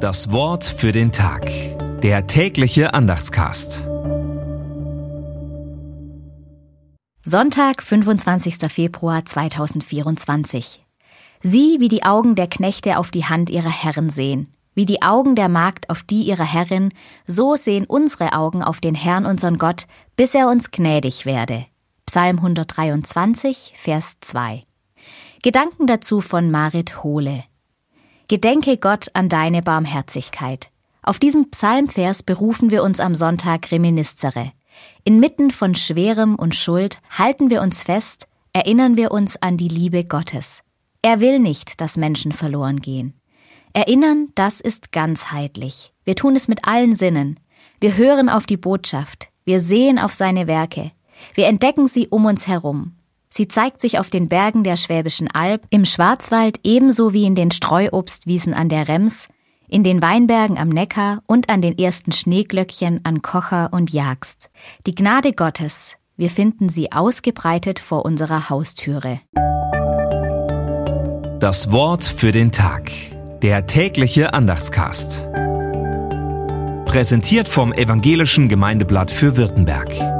Das Wort für den Tag. Der tägliche Andachtscast. Sonntag, 25. Februar 2024. Sieh, wie die Augen der Knechte auf die Hand ihrer Herren sehen, wie die Augen der Magd auf die ihrer Herrin, so sehen unsere Augen auf den Herrn unseren Gott, bis er uns gnädig werde. Psalm 123, Vers 2. Gedanken dazu von Marit Hohle. Gedenke Gott an deine Barmherzigkeit. Auf diesen Psalmvers berufen wir uns am Sonntag Reminiscere. Inmitten von Schwerem und Schuld halten wir uns fest, erinnern wir uns an die Liebe Gottes. Er will nicht, dass Menschen verloren gehen. Erinnern, das ist ganzheitlich. Wir tun es mit allen Sinnen. Wir hören auf die Botschaft. Wir sehen auf seine Werke. Wir entdecken sie um uns herum. Sie zeigt sich auf den Bergen der Schwäbischen Alb, im Schwarzwald ebenso wie in den Streuobstwiesen an der Rems, in den Weinbergen am Neckar und an den ersten Schneeglöckchen an Kocher und Jagst. Die Gnade Gottes, wir finden sie ausgebreitet vor unserer Haustüre. Das Wort für den Tag. Der tägliche Andachtscast. Präsentiert vom Evangelischen Gemeindeblatt für Württemberg.